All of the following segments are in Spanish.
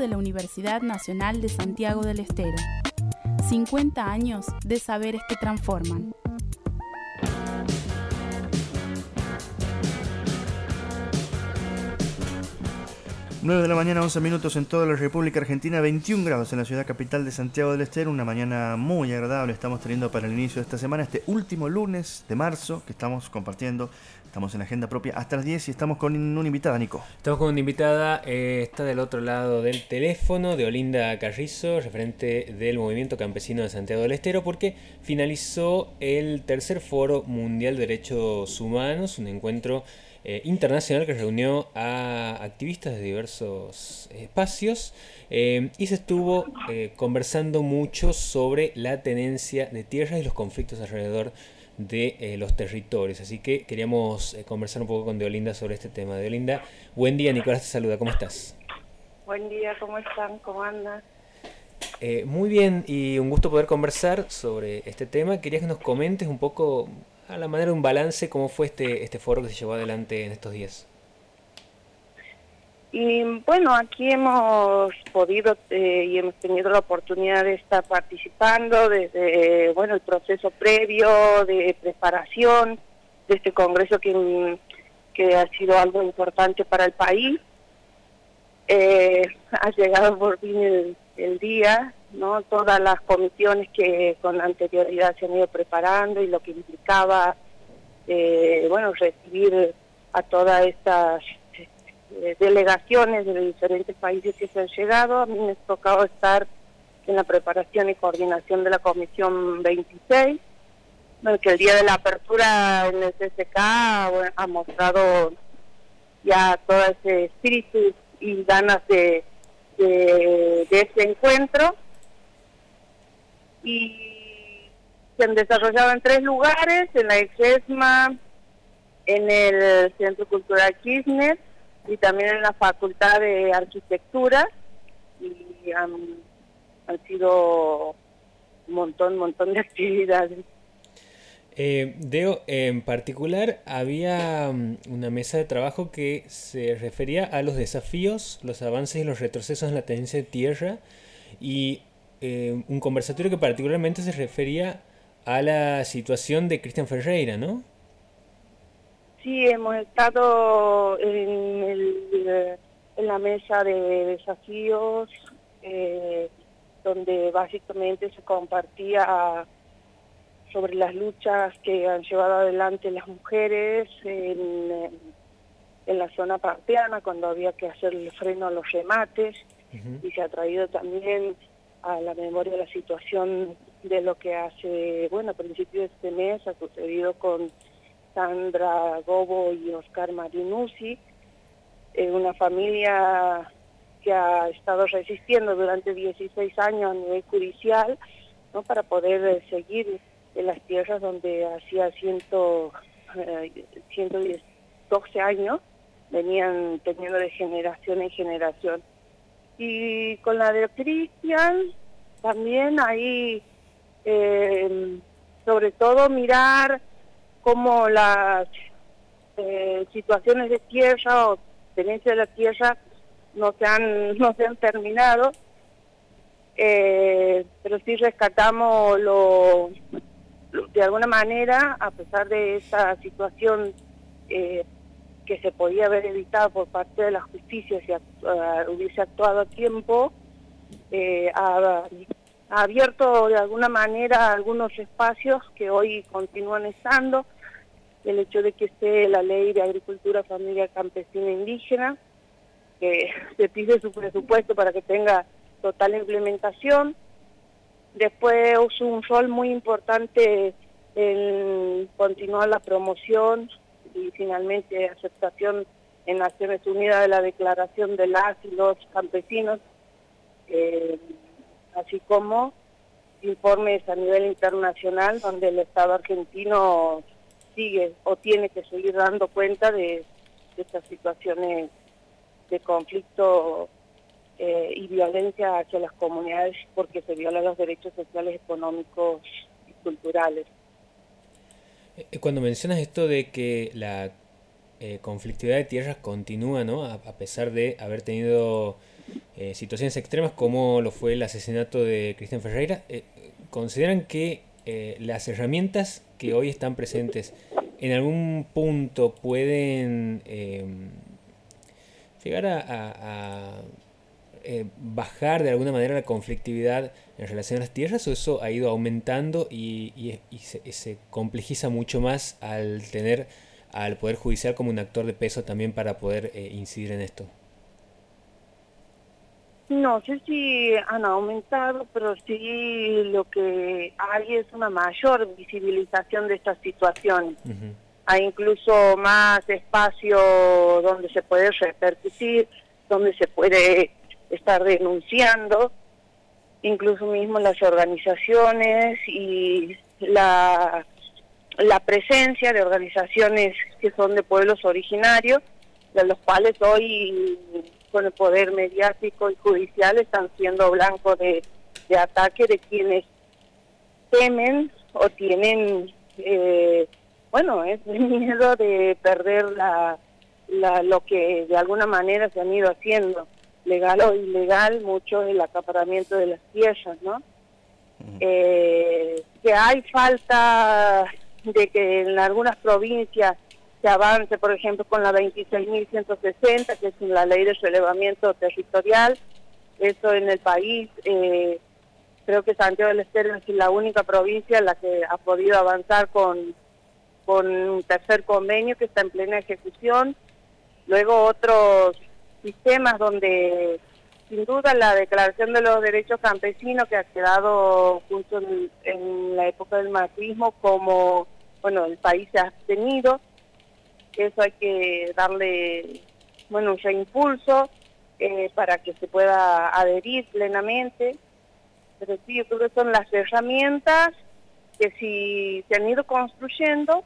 de la Universidad Nacional de Santiago del Estero. 50 años de saberes que transforman. 9 de la mañana, 11 minutos en toda la República Argentina, 21 grados en la ciudad capital de Santiago del Estero, una mañana muy agradable estamos teniendo para el inicio de esta semana, este último lunes de marzo que estamos compartiendo, estamos en la agenda propia hasta las 10 y estamos con una invitada, Nico. Estamos con una invitada, eh, está del otro lado del teléfono, de Olinda Carrizo, referente del Movimiento Campesino de Santiago del Estero, porque finalizó el tercer foro mundial de derechos humanos, un encuentro eh, internacional que reunió a activistas de diversos espacios eh, y se estuvo eh, conversando mucho sobre la tenencia de tierras y los conflictos alrededor de los territorios. Así que queríamos conversar un poco con Deolinda sobre este tema. Deolinda, buen día, Nicolás te saluda, ¿cómo estás? Buen día, ¿cómo están? ¿Cómo andan? muy bien y un gusto poder conversar sobre este tema. Quería que nos comentes un poco a la manera de un balance, ¿cómo fue este, este foro que se llevó adelante en estos días? Y bueno, aquí hemos podido eh, y hemos tenido la oportunidad de estar participando desde bueno el proceso previo de preparación de este congreso que, que ha sido algo importante para el país. Eh, ha llegado por fin el día ¿no? Todas las comisiones que con anterioridad se han ido preparando y lo que implicaba, eh, bueno, recibir a todas estas eh, delegaciones de diferentes países que se han llegado. A mí me ha tocado estar en la preparación y coordinación de la Comisión 26, que el día de la apertura en el CSK ha mostrado ya todo ese espíritu y ganas de, de, de ese encuentro y se han desarrollado en tres lugares, en la EXESMA, en el Centro Cultural Kirchner y también en la Facultad de Arquitectura y han, sido un montón, montón de actividades. Eh, Deo, en particular había mm, una mesa de trabajo que se refería a los desafíos, los avances y los retrocesos en la tenencia de tierra y eh, un conversatorio que particularmente se refería a la situación de Cristian Ferreira, ¿no? Sí, hemos estado en, la mesa de desafíos, eh, donde básicamente se compartía sobre las luchas que han llevado adelante las mujeres en, la zona parteana, cuando había que hacer el freno a los remates, y se ha traído también a la memoria la situación de lo que hace, bueno, a principios de este mes ha sucedido con Sandra Gobo y Oscar Marinuzzi, eh, una familia que ha estado resistiendo durante 16 años a nivel judicial ¿no? para poder eh, seguir en las tierras donde hacía ciento, eh, 112 años venían teniendo de generación en generación. Y con la de Cristian también ahí eh, sobre todo mirar cómo las eh, situaciones de tierra o tenencia de la tierra no se han no se han terminado. Eh, pero sí rescatamos lo, de alguna manera a pesar de esa situación eh, que se podía haber evitado por parte de la justicia si hubiese actuado a tiempo, eh, ha, abierto de alguna manera algunos espacios que hoy continúan estando. El hecho de que esté la ley de agricultura, familia campesina indígena, que se pide su presupuesto para que tenga total implementación. Después un rol muy importante en continuar la promoción y finalmente aceptación en Naciones Unidas de la Declaración de las y los campesinos, eh, así como informes a nivel internacional donde el Estado argentino sigue o tiene que seguir dando cuenta de, estas situaciones de conflicto eh, y violencia hacia las comunidades porque se violan los derechos sociales, económicos y culturales. Eh, cuando mencionas esto de que la conflictividad de tierras continúa, ¿no? A, pesar de haber tenido situaciones extremas como lo fue el asesinato de Cristian Ferreira. ¿Consideran que las herramientas que hoy están presentes en algún punto pueden llegar a eh, bajar de alguna manera la conflictividad en relación a las tierras o eso ha ido aumentando y, se, complejiza mucho más al tener al Poder Judicial como un actor de peso también para poder eh, incidir en esto? No sé si han aumentado, pero sí lo que hay es una mayor visibilización de estas situaciones. Hay incluso más espacio donde se puede repercutir, donde se puede estar denunciando, incluso mismo las organizaciones y la, la presencia de organizaciones que son de pueblos originarios, de los cuales hoy con el poder mediático y judicial están siendo blanco de, de ataque de quienes temen o tienen, eh, bueno, es el miedo de perder la, la, lo que de alguna manera se han ido haciendo legal o ilegal, mucho el acaparamiento de las tierras, ¿no? Eh, que hay falta de que en algunas provincias se avance, por ejemplo, con la 26.160, que es la ley de relevamiento territorial. Eso en el país, eh, creo que Santiago del Estero es la única provincia en la que ha podido avanzar con, con un tercer convenio que está en plena ejecución. Luego otros sistemas donde sin duda la Declaración de los Derechos Campesinos que ha quedado junto en, la época del macrismo como, bueno, el país se ha abstenido, eso hay que darle, bueno, un impulso eh, para que se pueda adherir plenamente, pero sí, yo creo que son las herramientas que si se han ido construyendo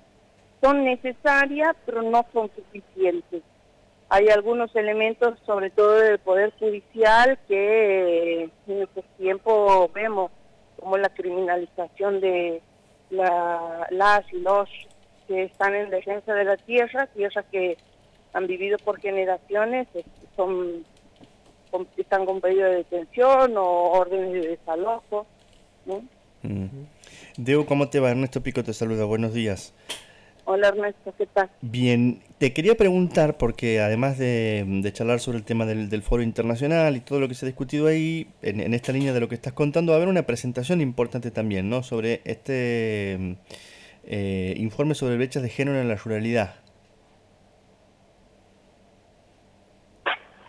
son necesarias, pero no son suficientes hay algunos elementos, sobre todo del Poder Judicial, que en estos tiempos vemos, como la criminalización de la, las y los que están en defensa de la tierra, tierras que han vivido por generaciones, son están con pedido de detención o órdenes de desalojo. ¿no? Mm. ¿cómo te va? Ernesto Pico te saluda, buenos días. Hola Ernesto, ¿qué tal? Bien, te quería preguntar, porque además de, charlar sobre el tema del, foro internacional y todo lo que se ha discutido ahí, en, esta línea de lo que estás contando, va a haber una presentación importante también, ¿no? Sobre este eh, informe sobre brechas de género en la ruralidad.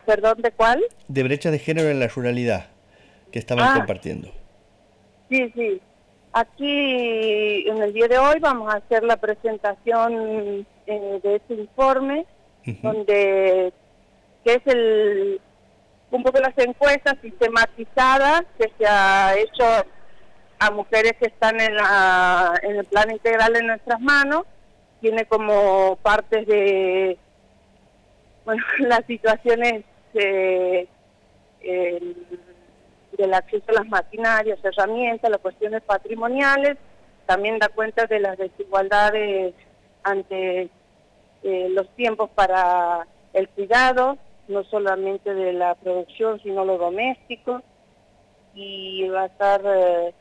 ¿Perdón, de cuál? De brechas de género en la ruralidad, que estaban ah. compartiendo. Sí, sí. Aquí, en el día de hoy, vamos a hacer la presentación eh, de este informe, donde que es el un poco las encuestas sistematizadas que se ha hecho a mujeres que están en, la, en el plan integral en nuestras manos, tiene como partes de bueno, las situaciones eh, del acceso a las maquinarias, herramientas, las cuestiones patrimoniales, también da cuenta de las desigualdades ante eh, los tiempos para el cuidado, no solamente de la producción, sino lo doméstico, y va a estar eh,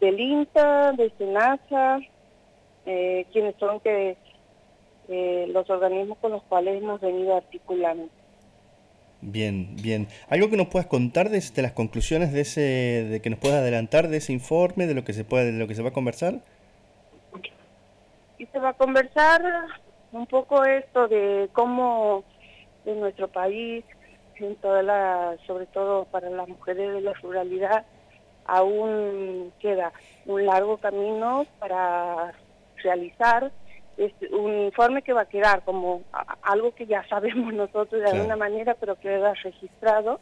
del INTA, de SENASA, eh, quienes son que los organismos con los cuales hemos venido articulando. Bien, bien. ¿Algo que nos puedas contar de, las conclusiones de ese, de que nos puedas adelantar de ese informe, de lo que se puede, de lo que se va a conversar? Y se va a conversar un poco esto de cómo en nuestro país, en toda la, sobre todo para las mujeres de la ruralidad, aún queda un largo camino para realizar es un informe que va a quedar como algo que ya sabemos nosotros de alguna manera, pero queda registrado,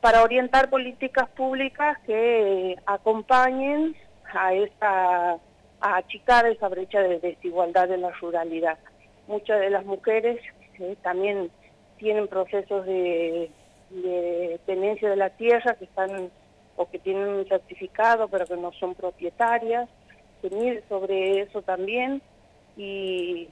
para orientar políticas públicas que acompañen a esta a achicar esa brecha de desigualdad en la ruralidad. Muchas de las mujeres eh, también tienen procesos de, de tenencia de la tierra que están o que tienen un certificado pero que no son propietarias, se sobre eso también y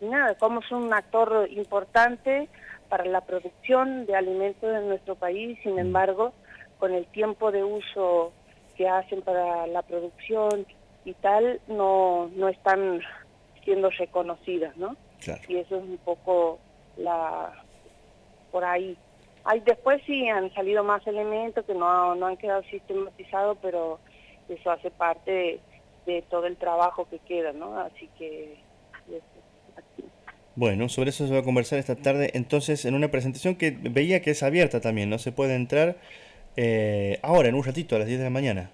nada, como son un actor importante para la producción de alimentos en nuestro país, sin embargo, con el tiempo de uso que hacen para la producción y tal, no, no están siendo reconocidas, ¿no? Y eso es un poco la por ahí. Hay, después sí han salido más elementos que no, no han quedado sistematizados, pero eso hace parte de, todo el trabajo que queda, ¿no? Así que... Bueno, sobre eso se va a conversar esta tarde. Entonces, en una presentación que veía que es abierta también, ¿no? Se puede entrar eh, ahora, en un ratito, a las 10 de la mañana.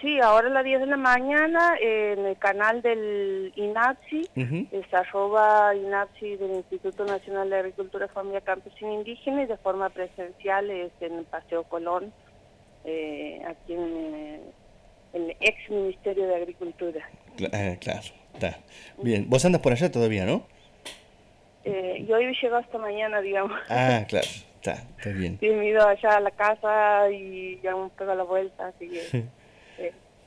Sí, ahora a las 10 de la mañana en el canal del INAPSI, es arroba INAPSI del Instituto Nacional de Agricultura, Familia Campesina Indígena y de forma presencial es en el Paseo Colón, eh, aquí en eh, el ex Ministerio de Agricultura. Eh, claro, está. Bien, vos andas por allá todavía, ¿no? yo hoy llego hasta mañana, digamos. Ah, claro, está, está bien. Sí, he ido allá a la casa y ya un poco la vuelta, así que...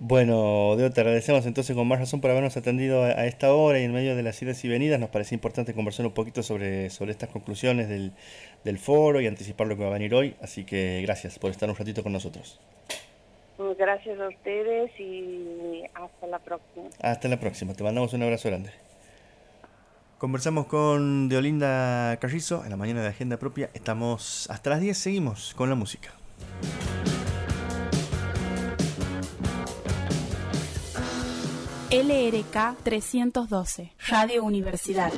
Bueno, Deo, te agradecemos entonces con más razón por habernos atendido a, esta hora y en medio de las idas y venidas. Nos parece importante conversar un poquito sobre, sobre estas conclusiones del, del foro y anticipar lo que va a venir hoy. Así que gracias por estar un ratito con nosotros. Gracias a ustedes y hasta la próxima. Hasta la próxima. Te mandamos un abrazo grande. Conversamos con Deolinda Carrizo en la mañana de Agenda Propia. Estamos hasta las 10, seguimos con la música. LRK 312, Radio Universidad.